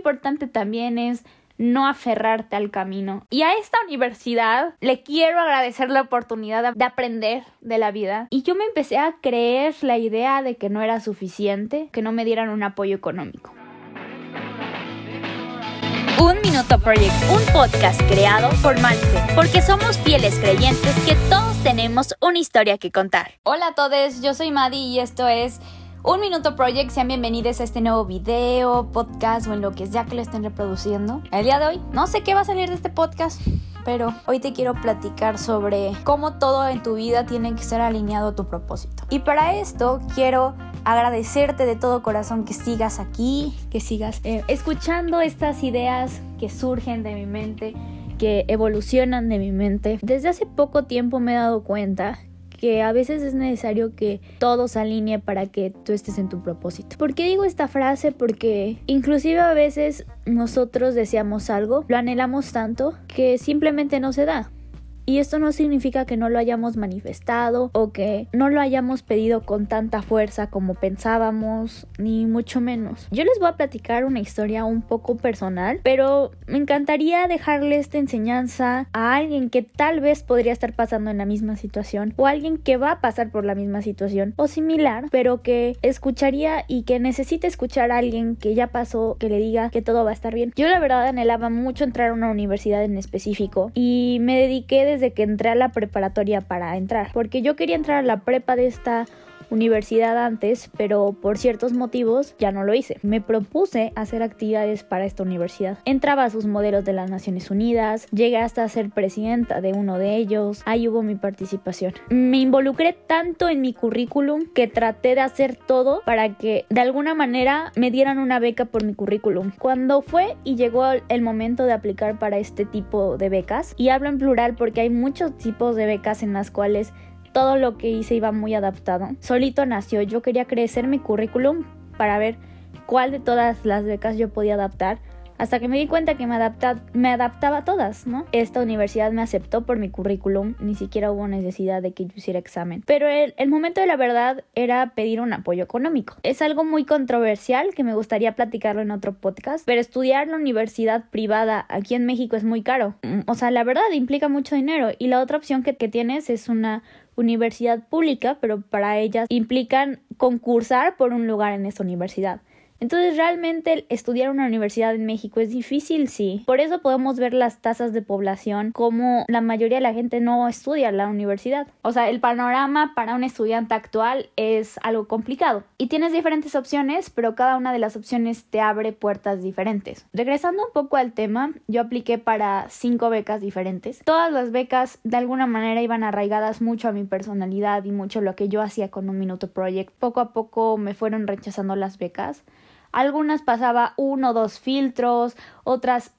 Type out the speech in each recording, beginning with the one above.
importante también es no aferrarte al camino. Y a esta universidad le quiero agradecer la oportunidad de aprender de la vida. Y yo me empecé a creer la idea de que no era suficiente, que no me dieran un apoyo económico. Un Minuto Project, un podcast creado por Malfe, porque somos fieles creyentes que todos tenemos una historia que contar. Hola a todos, yo soy Maddie y esto es un Minuto Project, sean bienvenidos a este nuevo video, podcast o en lo que sea que lo estén reproduciendo. El día de hoy, no sé qué va a salir de este podcast, pero hoy te quiero platicar sobre cómo todo en tu vida tiene que ser alineado a tu propósito. Y para esto quiero agradecerte de todo corazón que sigas aquí, que sigas eh, escuchando estas ideas que surgen de mi mente que evolucionan de mi mente. Desde hace poco tiempo me he dado cuenta que a veces es necesario que todo se alinee para que tú estés en tu propósito. ¿Por qué digo esta frase? Porque inclusive a veces nosotros deseamos algo, lo anhelamos tanto que simplemente no se da. Y esto no significa que no lo hayamos manifestado o que no lo hayamos pedido con tanta fuerza como pensábamos, ni mucho menos. Yo les voy a platicar una historia un poco personal, pero me encantaría dejarle esta enseñanza a alguien que tal vez podría estar pasando en la misma situación o alguien que va a pasar por la misma situación o similar, pero que escucharía y que necesite escuchar a alguien que ya pasó, que le diga que todo va a estar bien. Yo la verdad anhelaba mucho entrar a una universidad en específico y me dediqué desde de que entré a la preparatoria para entrar, porque yo quería entrar a la prepa de esta universidad antes, pero por ciertos motivos ya no lo hice. Me propuse hacer actividades para esta universidad. Entraba a sus modelos de las Naciones Unidas, llegué hasta ser presidenta de uno de ellos, ahí hubo mi participación. Me involucré tanto en mi currículum que traté de hacer todo para que de alguna manera me dieran una beca por mi currículum. Cuando fue y llegó el momento de aplicar para este tipo de becas, y hablo en plural porque hay muchos tipos de becas en las cuales todo lo que hice iba muy adaptado. Solito nació, yo quería crecer mi currículum para ver cuál de todas las becas yo podía adaptar hasta que me di cuenta que me, me adaptaba a todas, ¿no? Esta universidad me aceptó por mi currículum, ni siquiera hubo necesidad de que yo hiciera examen. Pero el, momento de la verdad era pedir un apoyo económico. Es algo muy controversial que me gustaría platicarlo en otro podcast, pero estudiar la universidad privada aquí en México es muy caro. O sea, la verdad implica mucho dinero y la otra opción que tienes es una universidad pública, pero para ellas implican concursar por un lugar en esa universidad. Entonces realmente estudiar una universidad en México es difícil, sí. Por eso podemos ver las tasas de población como la mayoría de la gente no estudia la universidad. O sea, el panorama para un estudiante actual es algo complicado. Y tienes diferentes opciones, pero cada una de las opciones te abre puertas diferentes. Regresando un poco al tema, yo apliqué para cinco becas diferentes. Todas las becas de alguna manera iban arraigadas mucho a mi personalidad y mucho a lo que yo hacía con un Minuto Project. Poco a poco me fueron rechazando las becas. Algunas pasaba uno o dos filtros, otras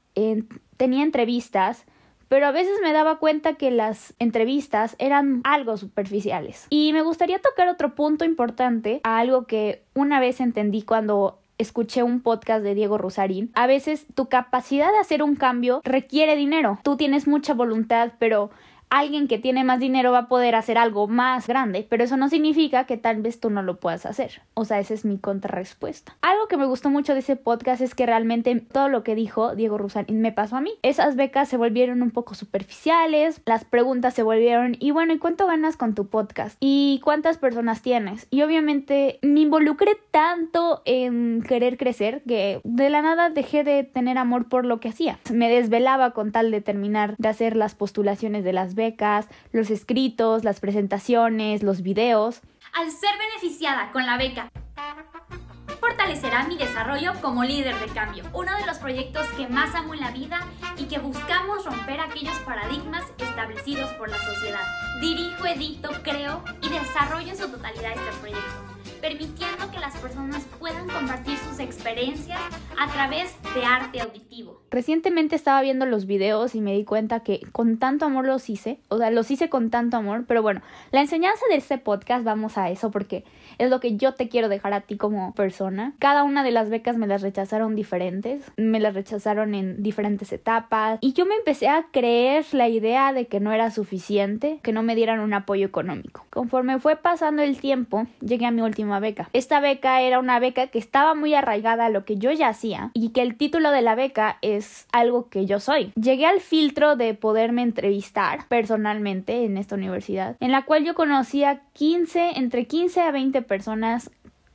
tenía entrevistas, pero a veces me daba cuenta que las entrevistas eran algo superficiales. Y me gustaría tocar otro punto importante, algo que una vez entendí cuando escuché un podcast de Diego Rosarín. A veces tu capacidad de hacer un cambio requiere dinero. Tú tienes mucha voluntad, pero alguien que tiene más dinero va a poder hacer algo más grande, pero eso no significa que tal vez tú no lo puedas hacer. O sea, esa es mi contrarrespuesta. Algo que me gustó mucho de ese podcast es que realmente todo lo que dijo Diego Rusarín me pasó a mí. Esas becas se volvieron un poco superficiales, las preguntas se volvieron, y bueno, ¿y cuánto ganas con tu podcast? ¿Y cuántas personas tienes? Y obviamente me involucré tanto en querer crecer que de la nada dejé de tener amor por lo que hacía. Me desvelaba con tal de terminar de hacer las postulaciones de las becas becas, los escritos, las presentaciones, los videos. Al ser beneficiada con la beca, fortalecerá mi desarrollo como líder de cambio, uno de los proyectos que más amo en la vida y que buscamos romper aquellos paradigmas establecidos por la sociedad. Dirijo, edito, creo y desarrollo en su totalidad este proyecto permitiendo que las personas puedan compartir sus experiencias a través de arte auditivo. Recientemente estaba viendo los videos y me di cuenta que con tanto amor los hice, o sea, los hice con tanto amor, pero bueno, la enseñanza de este podcast vamos a eso porque es lo que yo te quiero dejar a ti como persona. Cada una de las becas me las rechazaron diferentes, me las rechazaron en diferentes etapas y yo me empecé a creer la idea de que no era suficiente, que no me dieran un apoyo económico. Conforme fue pasando el tiempo, llegué a mi último beca. Esta beca era una beca que estaba muy arraigada a lo que yo ya hacía y que el título de la beca es algo que yo soy. Llegué al filtro de poderme entrevistar personalmente en esta universidad, en la cual yo conocía 15, entre 15 a 20 personas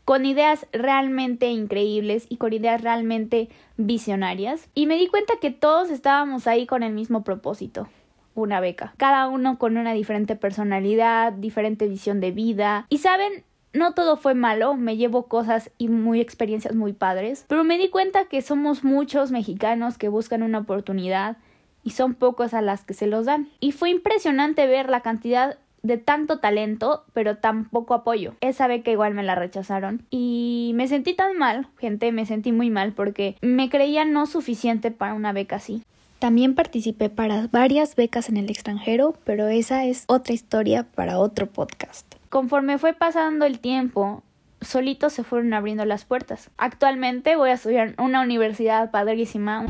con ideas realmente increíbles y con ideas realmente visionarias. Y me di cuenta que todos estábamos ahí con el mismo propósito, una beca. Cada uno con una diferente personalidad, diferente visión de vida. Y saben, no todo fue malo, me llevo cosas y muy experiencias muy padres, pero me di cuenta que somos muchos mexicanos que buscan una oportunidad y son pocos a las que se los dan. Y fue impresionante ver la cantidad de tanto talento, pero tan poco apoyo. Esa beca igual me la rechazaron y me sentí tan mal, gente, me sentí muy mal porque me creía no suficiente para una beca así. También participé para varias becas en el extranjero, pero esa es otra historia para otro podcast. Conforme fue pasando el tiempo, solitos se fueron abriendo las puertas. Actualmente voy a estudiar una universidad padrísima.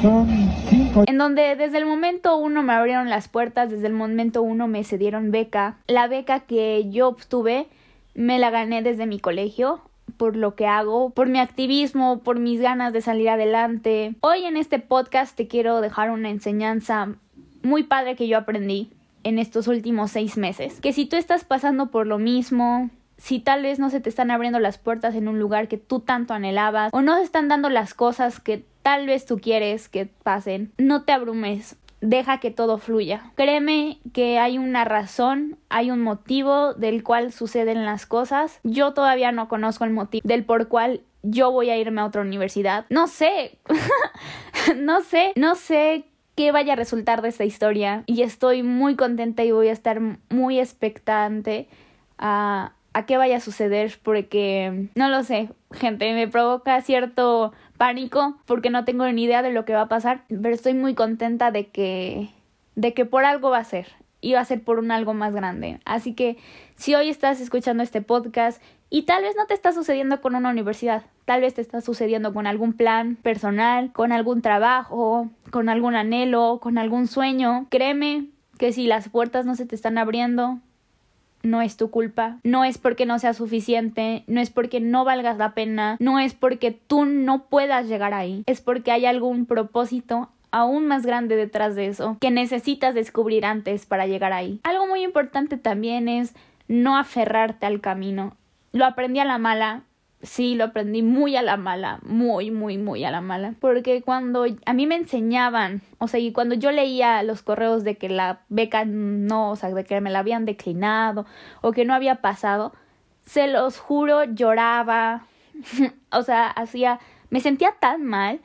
En donde desde el momento uno me abrieron las puertas, desde el momento uno me cedieron beca. La beca que yo obtuve me la gané desde mi colegio por lo que hago, por mi activismo, por mis ganas de salir adelante. Hoy en este podcast te quiero dejar una enseñanza muy padre que yo aprendí en estos últimos seis meses. Que si tú estás pasando por lo mismo, si tal vez no se te están abriendo las puertas en un lugar que tú tanto anhelabas o no se están dando las cosas que tal vez tú quieres que pasen, no te abrumes. Deja que todo fluya. Créeme que hay una razón, hay un motivo del cual suceden las cosas. Yo todavía no conozco el motivo del por cual yo voy a irme a otra universidad. No sé, no sé, no sé qué vaya a resultar de esta historia y estoy muy contenta y voy a estar muy expectante a, a qué vaya a suceder porque no lo sé, gente, me provoca cierto pánico porque no tengo ni idea de lo que va a pasar, pero estoy muy contenta de que de que por algo va a ser y va a ser por un algo más grande. Así que si hoy estás escuchando este podcast y tal vez no te está sucediendo con una universidad, tal vez te está sucediendo con algún plan personal, con algún trabajo, con algún anhelo, con algún sueño, créeme que si las puertas no se te están abriendo, no es tu culpa, no es porque no sea suficiente, no es porque no valgas la pena, no es porque tú no puedas llegar ahí, es porque hay algún propósito aún más grande detrás de eso que necesitas descubrir antes para llegar ahí. Algo muy importante también es no aferrarte al camino. Lo aprendí a la mala, sí, lo aprendí muy a la mala, muy, muy, muy a la mala. Porque cuando a mí me enseñaban, o sea, y cuando yo leía los correos de que la beca no, o sea, de que me la habían declinado o que no había pasado, se los juro, lloraba, o sea, hacía, me sentía tan mal.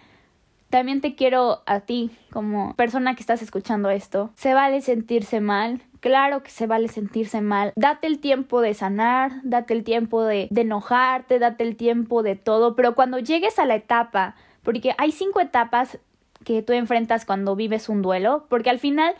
También te quiero a ti, como persona que estás escuchando esto. Se vale sentirse mal, Claro que se vale sentirse mal. Date el tiempo de sanar, date el tiempo de, enojarte, date el tiempo de todo, pero cuando llegues a la etapa, porque hay cinco etapas que tú enfrentas cuando vives un duelo, porque al final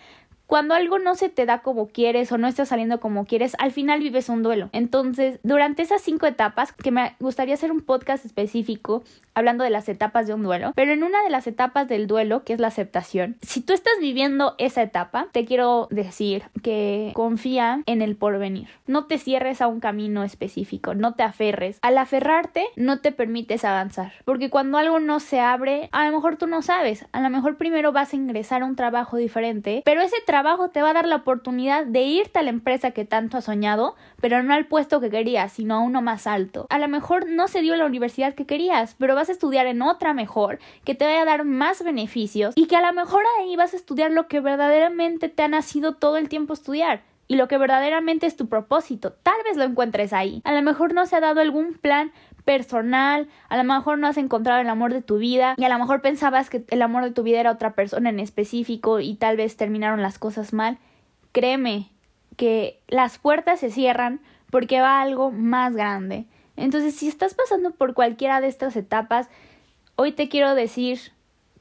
cuando algo no se te da como quieres o no está saliendo como quieres, al final vives un duelo. Entonces, durante esas cinco etapas, que me gustaría hacer un podcast específico hablando de las etapas de un duelo, pero en una de las etapas del duelo, que es la aceptación, si tú estás viviendo esa etapa, te quiero decir que confía en el porvenir. No te cierres a un camino específico, no te aferres. Al aferrarte, no te permites avanzar, porque cuando algo no se abre, a lo mejor tú no sabes, a lo mejor primero vas a ingresar a un trabajo diferente, pero ese trabajo te va a dar la oportunidad de irte a la empresa que tanto has soñado, pero no al puesto que querías, sino a uno más alto. A lo mejor no se dio la universidad que querías, pero vas a estudiar en otra mejor, que te vaya a dar más beneficios y que a lo mejor ahí vas a estudiar lo que verdaderamente te ha nacido todo el tiempo estudiar y lo que verdaderamente es tu propósito. Tal vez lo encuentres ahí. A lo mejor no se ha dado algún plan personal, a lo mejor no has encontrado el amor de tu vida y a lo mejor pensabas que el amor de tu vida era otra persona en específico y tal vez terminaron las cosas mal. Créeme que las puertas se cierran porque va algo más grande. Entonces, si estás pasando por cualquiera de estas etapas, hoy te quiero decir,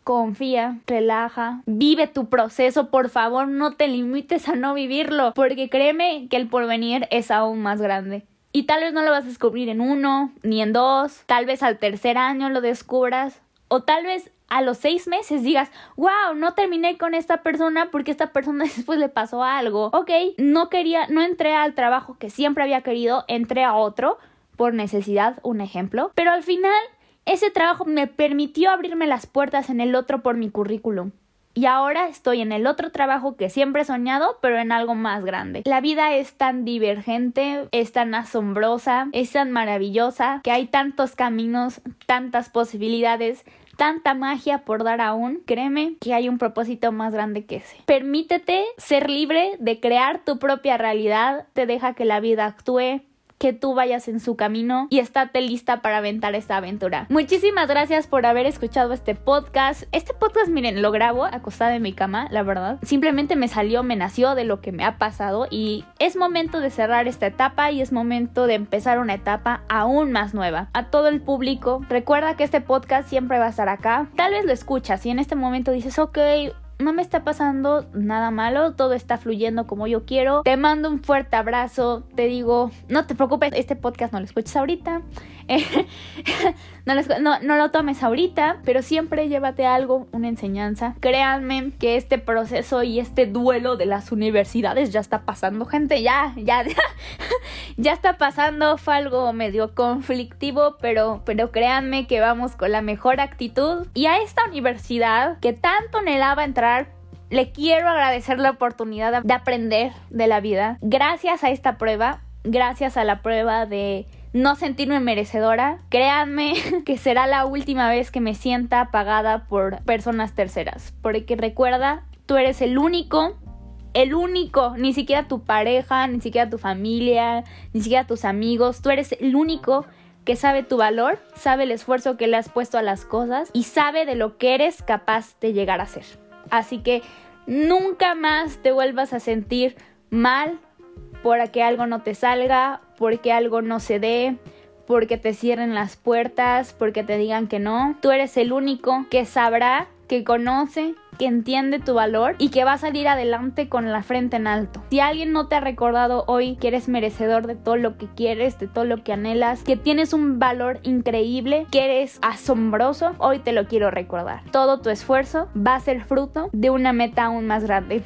confía, relaja, vive tu proceso, por favor, no te limites a no vivirlo, porque créeme que el porvenir es aún más grande. Y tal vez no lo vas a descubrir en uno, ni en dos, tal vez al tercer año lo descubras, o tal vez a los seis meses digas, wow, no terminé con esta persona porque esta persona después le pasó algo. Ok, no quería, no entré al trabajo que siempre había querido, entré a otro por necesidad, un ejemplo. Pero al final, ese trabajo me permitió abrirme las puertas en el otro por mi currículum. Y ahora estoy en el otro trabajo que siempre he soñado, pero en algo más grande. La vida es tan divergente, es tan asombrosa, es tan maravillosa, que hay tantos caminos, tantas posibilidades, tanta magia por dar aún, créeme que hay un propósito más grande que ese. Permítete ser libre de crear tu propia realidad, te deja que la vida actúe, que tú vayas en su camino y estate lista para aventar esta aventura. Muchísimas gracias por haber escuchado este podcast. Este podcast, miren, lo grabo acostada en mi cama, la verdad. Simplemente me salió, me nació de lo que me ha pasado y es momento de cerrar esta etapa y es momento de empezar una etapa aún más nueva. A todo el público, recuerda que este podcast siempre va a estar acá. Tal vez lo escuchas y en este momento dices, ok, no me está pasando nada malo, todo está fluyendo como yo quiero. Te mando un fuerte abrazo, te digo, no te preocupes, este podcast no lo escuches ahorita, no, lo tomes ahorita, pero siempre llévate algo, una enseñanza. Créanme que este proceso y este duelo de las universidades ya está pasando, gente, ya, ya, ya, está pasando, fue algo medio conflictivo, pero, pero créanme que vamos con la mejor actitud. Y a esta universidad que tanto anhelaba entrar, le quiero agradecer la oportunidad de aprender de la vida. Gracias a esta prueba, gracias a la prueba de no sentirme merecedora, créanme que será la última vez que me sienta pagada por personas terceras. Porque recuerda, tú eres el único, el único, ni siquiera tu pareja, ni siquiera tu familia, ni siquiera tus amigos, tú eres el único que sabe tu valor, sabe el esfuerzo que le has puesto a las cosas y sabe de lo que eres capaz de llegar a ser. Así que nunca más te vuelvas a sentir mal por que algo no te salga, porque algo no se dé, porque te cierren las puertas, porque te digan que no. Tú eres el único que sabrá, que conoce, que entiende tu valor y que va a salir adelante con la frente en alto. Si alguien no te ha recordado hoy que eres merecedor de todo lo que quieres, de todo lo que anhelas, que tienes un valor increíble, que eres asombroso, hoy te lo quiero recordar. Todo tu esfuerzo va a ser fruto de una meta aún más grande.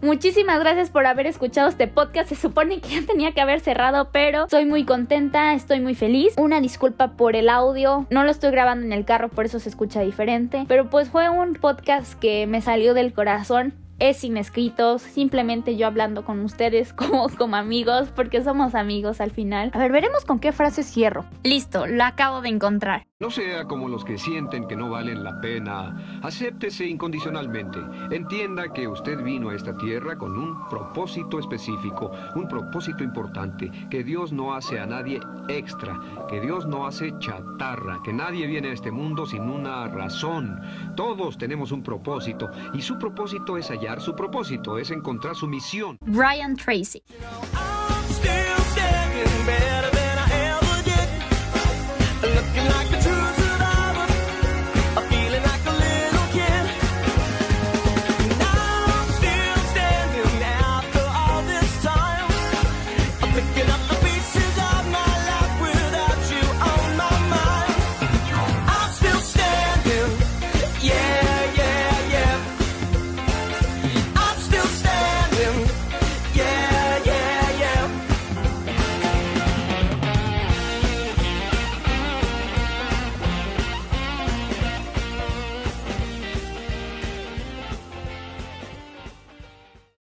Muchísimas gracias por haber escuchado este podcast. Se supone que ya tenía que haber cerrado, pero estoy muy contenta, estoy muy feliz. Una disculpa por el audio. No lo estoy grabando en el carro, por eso se escucha diferente. Pero pues fue un podcast que me salió del corazón es sin escritos, simplemente yo hablando con ustedes como, como amigos, porque somos amigos al final. A ver, veremos con qué frase cierro. Listo, lo acabo de encontrar. No sea como los que sienten que no valen la pena. Acéptese incondicionalmente. Entienda que usted vino a esta tierra con un propósito específico, un propósito importante, que Dios no hace a nadie extra, que Dios no hace chatarra, que nadie viene a este mundo sin una razón. Todos tenemos un propósito y su propósito es su propósito, es encontrar su misión. Brian Tracy.